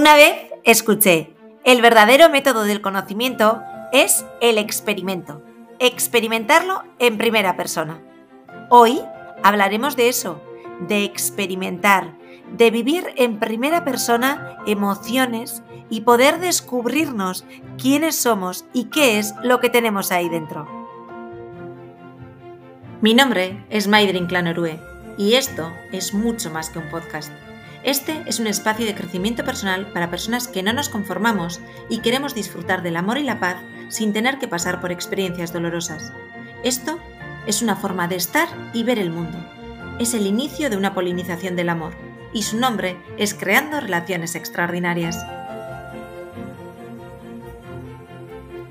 Una vez escuché, el verdadero método del conocimiento es el experimento, experimentarlo en primera persona. Hoy hablaremos de eso, de experimentar, de vivir en primera persona emociones y poder descubrirnos quiénes somos y qué es lo que tenemos ahí dentro. Mi nombre es Maidrin Clanorue y esto es mucho más que un podcast. Este es un espacio de crecimiento personal para personas que no nos conformamos y queremos disfrutar del amor y la paz sin tener que pasar por experiencias dolorosas. Esto es una forma de estar y ver el mundo. Es el inicio de una polinización del amor y su nombre es Creando Relaciones Extraordinarias.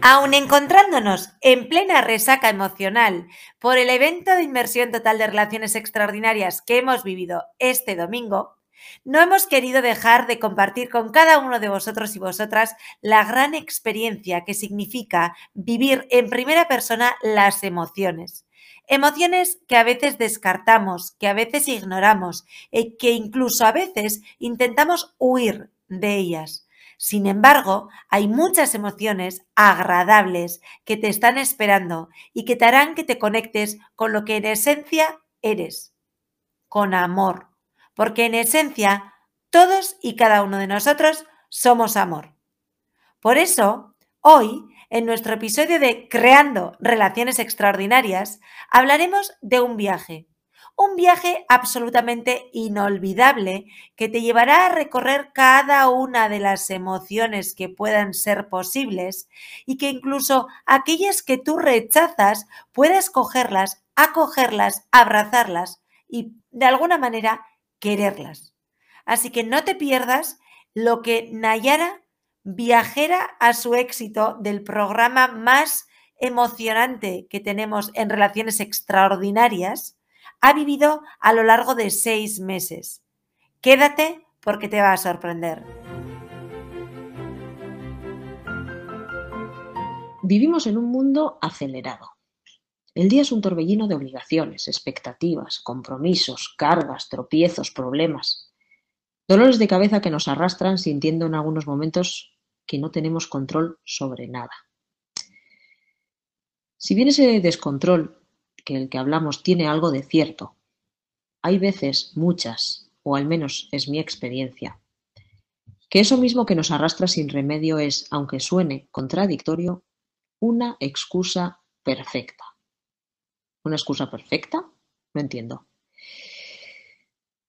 Aun encontrándonos en plena resaca emocional por el evento de inmersión total de relaciones extraordinarias que hemos vivido este domingo, no hemos querido dejar de compartir con cada uno de vosotros y vosotras la gran experiencia que significa vivir en primera persona las emociones. Emociones que a veces descartamos, que a veces ignoramos y que incluso a veces intentamos huir de ellas. Sin embargo, hay muchas emociones agradables que te están esperando y que te harán que te conectes con lo que en esencia eres, con amor, porque en esencia todos y cada uno de nosotros somos amor. Por eso, hoy, en nuestro episodio de Creando Relaciones Extraordinarias, hablaremos de un viaje, un viaje absolutamente inolvidable que te llevará a recorrer cada una de las emociones que puedan ser posibles y que incluso aquellas que tú rechazas puedas cogerlas, acogerlas, abrazarlas y de alguna manera quererlas. Así que no te pierdas lo que Nayara, viajera a su éxito del programa más emocionante que tenemos en relaciones extraordinarias, ha vivido a lo largo de seis meses. Quédate porque te va a sorprender. Vivimos en un mundo acelerado. El día es un torbellino de obligaciones, expectativas, compromisos, cargas, tropiezos, problemas. Dolores de cabeza que nos arrastran sintiendo en algunos momentos que no tenemos control sobre nada. Si bien ese descontrol que el que hablamos tiene algo de cierto. Hay veces, muchas, o al menos es mi experiencia, que eso mismo que nos arrastra sin remedio es, aunque suene contradictorio, una excusa perfecta. ¿Una excusa perfecta? No entiendo.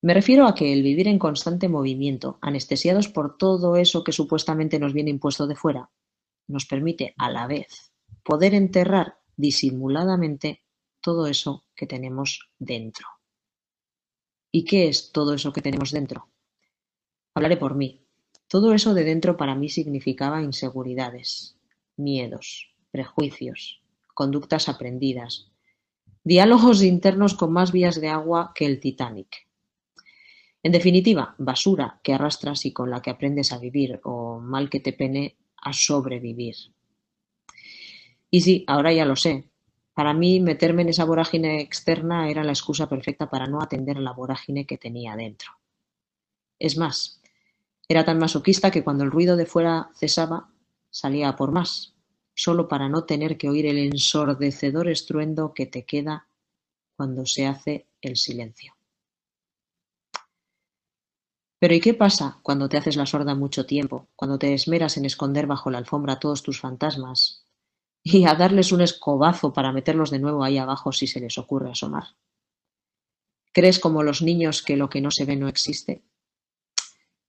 Me refiero a que el vivir en constante movimiento, anestesiados por todo eso que supuestamente nos viene impuesto de fuera, nos permite a la vez poder enterrar disimuladamente todo eso que tenemos dentro. ¿Y qué es todo eso que tenemos dentro? Hablaré por mí. Todo eso de dentro para mí significaba inseguridades, miedos, prejuicios, conductas aprendidas, diálogos internos con más vías de agua que el Titanic. En definitiva, basura que arrastras y con la que aprendes a vivir o mal que te pene a sobrevivir. Y sí, ahora ya lo sé, para mí, meterme en esa vorágine externa era la excusa perfecta para no atender la vorágine que tenía dentro. Es más, era tan masoquista que cuando el ruido de fuera cesaba, salía por más, solo para no tener que oír el ensordecedor estruendo que te queda cuando se hace el silencio. Pero ¿y qué pasa cuando te haces la sorda mucho tiempo, cuando te esmeras en esconder bajo la alfombra todos tus fantasmas, y a darles un escobazo para meterlos de nuevo ahí abajo si se les ocurre asomar. ¿Crees como los niños que lo que no se ve no existe?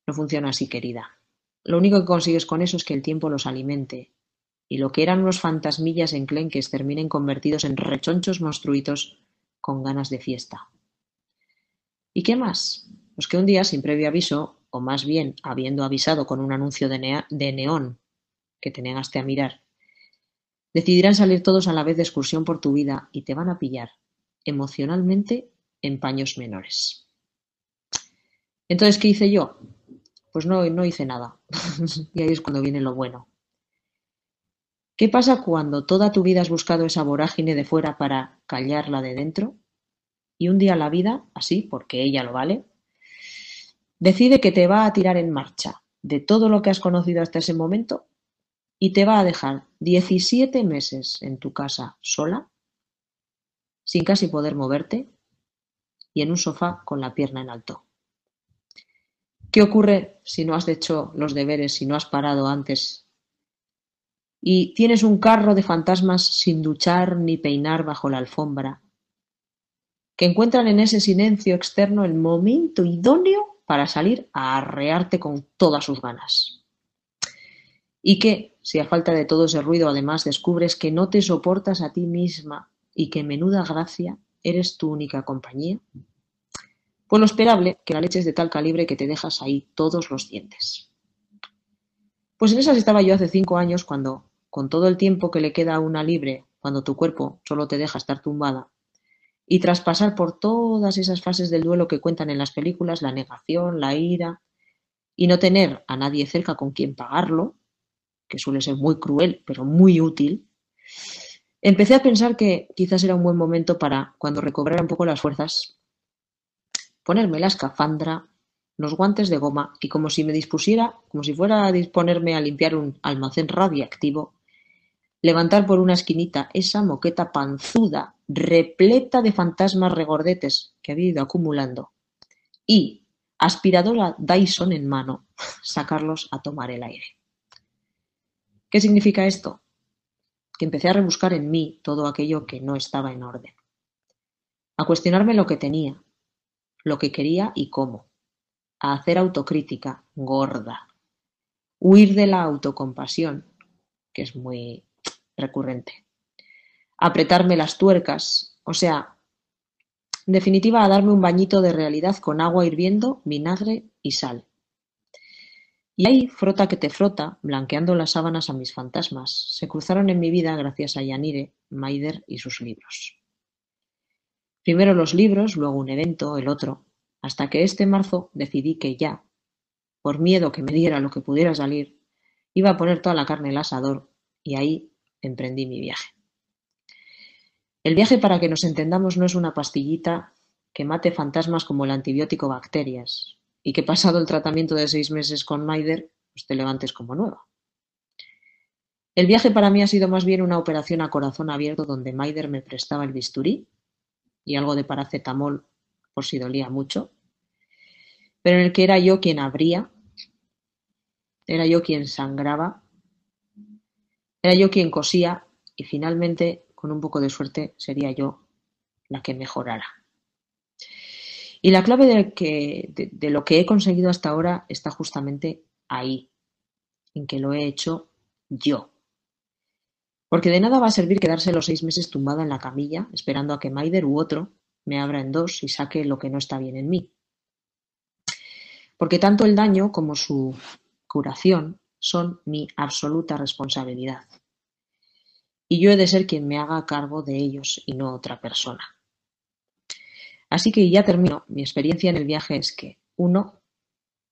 No funciona así, querida. Lo único que consigues con eso es que el tiempo los alimente y lo que eran unos fantasmillas enclenques terminen convertidos en rechonchos monstruitos con ganas de fiesta. ¿Y qué más? Pues que un día, sin previo aviso, o más bien habiendo avisado con un anuncio de, de neón que te negaste a mirar, Decidirán salir todos a la vez de excursión por tu vida y te van a pillar, emocionalmente, en paños menores. Entonces, ¿qué hice yo? Pues no, no hice nada. y ahí es cuando viene lo bueno. ¿Qué pasa cuando toda tu vida has buscado esa vorágine de fuera para callarla de dentro? Y un día la vida, así, porque ella lo vale, decide que te va a tirar en marcha, de todo lo que has conocido hasta ese momento y te va a dejar 17 meses en tu casa sola, sin casi poder moverte y en un sofá con la pierna en alto. ¿Qué ocurre si no has hecho los deberes, si no has parado antes y tienes un carro de fantasmas sin duchar ni peinar bajo la alfombra, que encuentran en ese silencio externo el momento idóneo para salir a arrearte con todas sus ganas. Y que, si a falta de todo ese ruido además descubres que no te soportas a ti misma y que menuda gracia eres tu única compañía, pues lo esperable que la leche es de tal calibre que te dejas ahí todos los dientes. Pues en esas estaba yo hace cinco años cuando, con todo el tiempo que le queda a una libre, cuando tu cuerpo solo te deja estar tumbada, y tras pasar por todas esas fases del duelo que cuentan en las películas, la negación, la ira, y no tener a nadie cerca con quien pagarlo, que suele ser muy cruel, pero muy útil, empecé a pensar que quizás era un buen momento para, cuando recobrara un poco las fuerzas, ponerme la escafandra, los guantes de goma y como si me dispusiera, como si fuera a disponerme a limpiar un almacén radiactivo, levantar por una esquinita esa moqueta panzuda, repleta de fantasmas regordetes que había ido acumulando, y, aspiradora Dyson en mano, sacarlos a tomar el aire. ¿Qué significa esto? Que empecé a rebuscar en mí todo aquello que no estaba en orden, a cuestionarme lo que tenía, lo que quería y cómo, a hacer autocrítica gorda, huir de la autocompasión, que es muy recurrente. Apretarme las tuercas, o sea, en definitiva, a darme un bañito de realidad con agua hirviendo, vinagre y sal. Y ahí, frota que te frota, blanqueando las sábanas a mis fantasmas, se cruzaron en mi vida gracias a Yanire, Maider y sus libros. Primero los libros, luego un evento, el otro, hasta que este marzo decidí que ya, por miedo que me diera lo que pudiera salir, iba a poner toda la carne el asador y ahí emprendí mi viaje. El viaje, para que nos entendamos, no es una pastillita que mate fantasmas como el antibiótico bacterias y que pasado el tratamiento de seis meses con Maider, pues te levantes como nueva. El viaje para mí ha sido más bien una operación a corazón abierto donde Maider me prestaba el bisturí y algo de paracetamol por si dolía mucho, pero en el que era yo quien abría, era yo quien sangraba era yo quien cosía y finalmente, con un poco de suerte, sería yo la que mejorara. Y la clave de, lo que he conseguido hasta ahora está justamente ahí, en que lo he hecho yo. Porque de nada va a servir quedarse los seis meses tumbada en la camilla, esperando a que Maider u otro me abra en dos y saque lo que no está bien en mí. Porque tanto el daño como su curación son mi absoluta responsabilidad. Y yo he de ser quien me haga cargo de ellos y no otra persona. Así que ya termino. Mi experiencia en el viaje es que, uno,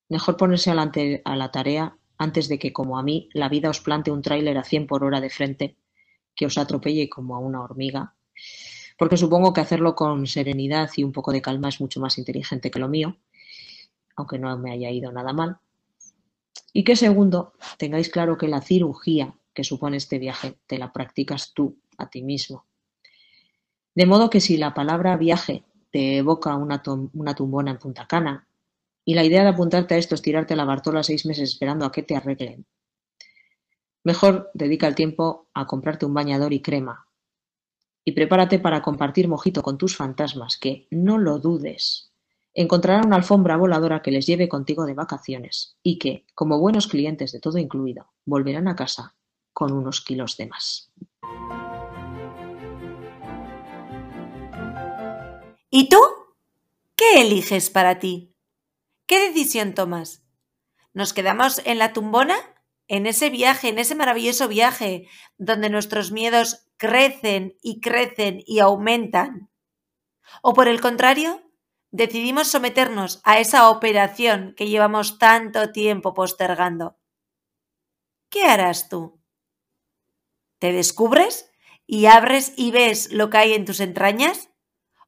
mejor ponerse a la tarea antes de que, como a mí, la vida os plante un tráiler a 100 por hora de frente que os atropelle como a una hormiga. Porque supongo que hacerlo con serenidad y un poco de calma es mucho más inteligente que lo mío, aunque no me haya ido nada mal. Y que segundo, tengáis claro que la cirugía que supone este viaje te la practicas tú a ti mismo. De modo que si la palabra viaje te evoca una, tumbona en Punta Cana y la idea de apuntarte a esto es tirarte la bartola seis meses esperando a que te arreglen, mejor dedica el tiempo a comprarte un bañador y crema y prepárate para compartir mojito con tus fantasmas que, no lo dudes, encontrarán una alfombra voladora que les lleve contigo de vacaciones y que, como buenos clientes de todo incluido, volverán a casa con unos kilos de más. ¿Y tú? ¿Qué eliges para ti? ¿Qué decisión tomas? ¿Nos quedamos en la tumbona? En ese viaje, en ese maravilloso viaje, donde nuestros miedos crecen y crecen y aumentan. ¿O por el contrario, decidimos someternos a esa operación que llevamos tanto tiempo postergando. ¿Qué harás tú? ¿Te descubres y abres y ves lo que hay en tus entrañas?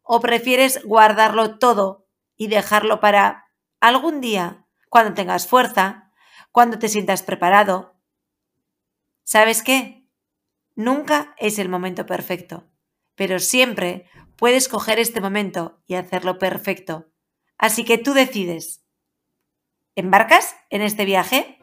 ¿O prefieres guardarlo todo y dejarlo para algún día, cuando tengas fuerza, cuando te sientas preparado. ¿Sabes qué? Nunca es el momento perfecto, pero siempre puedes coger este momento y hacerlo perfecto. Así que tú decides. ¿Embarcas en este viaje?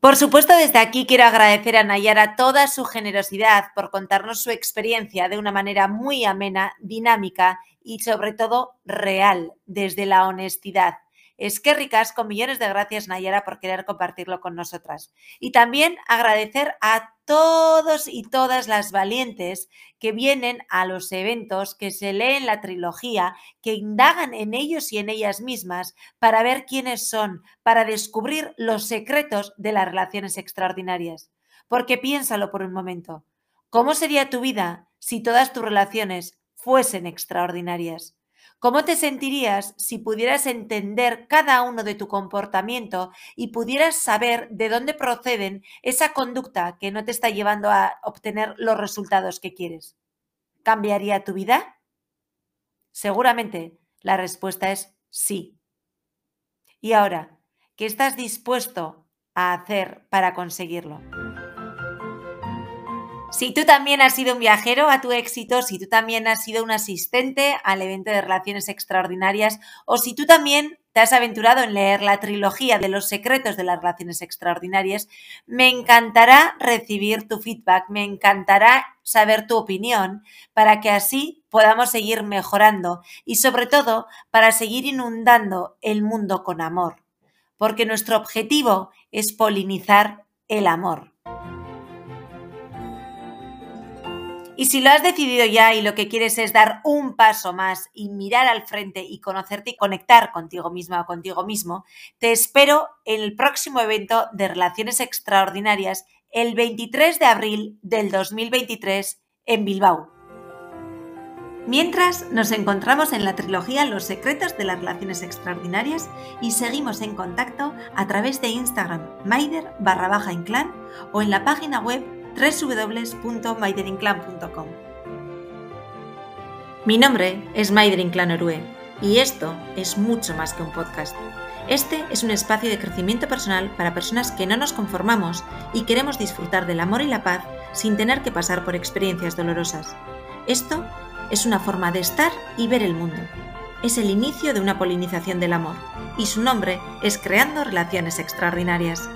Por supuesto, desde aquí quiero agradecer a Nayara toda su generosidad por contarnos su experiencia de una manera muy amena, dinámica y sobre todo real, desde la honestidad. Es que ricas, con millones de gracias Nayara por querer compartirlo con nosotras. Y también agradecer a todos y todas las valientes que vienen a los eventos, que se leen la trilogía, que indagan en ellos y en ellas mismas para ver quiénes son, para descubrir los secretos de las relaciones extraordinarias. Porque piénsalo por un momento. ¿Cómo sería tu vida si todas tus relaciones fuesen extraordinarias? ¿Cómo te sentirías si pudieras entender cada uno de tu comportamiento y pudieras saber de dónde proceden esa conducta que no te está llevando a obtener los resultados que quieres? ¿Cambiaría tu vida? Seguramente la respuesta es sí. Y ahora, ¿qué estás dispuesto a hacer para conseguirlo? Si tú también has sido un viajero a tu éxito, si tú también has sido un asistente al evento de relaciones extraordinarias o si tú también te has aventurado en leer la trilogía de los secretos de las relaciones extraordinarias, me encantará recibir tu feedback, me encantará saber tu opinión para que así podamos seguir mejorando y sobre todo para seguir inundando el mundo con amor, porque nuestro objetivo es polinizar el amor. Y si lo has decidido ya y lo que quieres es dar un paso más y mirar al frente y conocerte y conectar contigo misma o contigo mismo, te espero en el próximo evento de Relaciones Extraordinarias el 23 de abril del 2023 en Bilbao. Mientras nos encontramos en la trilogía Los secretos de las relaciones extraordinarias y seguimos en contacto a través de Instagram Maider o en la página web www.maiderinclan.com. Mi nombre es Maider Inclán Orue y esto es mucho más que un podcast. Este es un espacio de crecimiento personal para personas que no nos conformamos y queremos disfrutar del amor y la paz sin tener que pasar por experiencias dolorosas. Esto es una forma de estar y ver el mundo. Es el inicio de una polinización del amor y su nombre es Creando Relaciones Extraordinarias.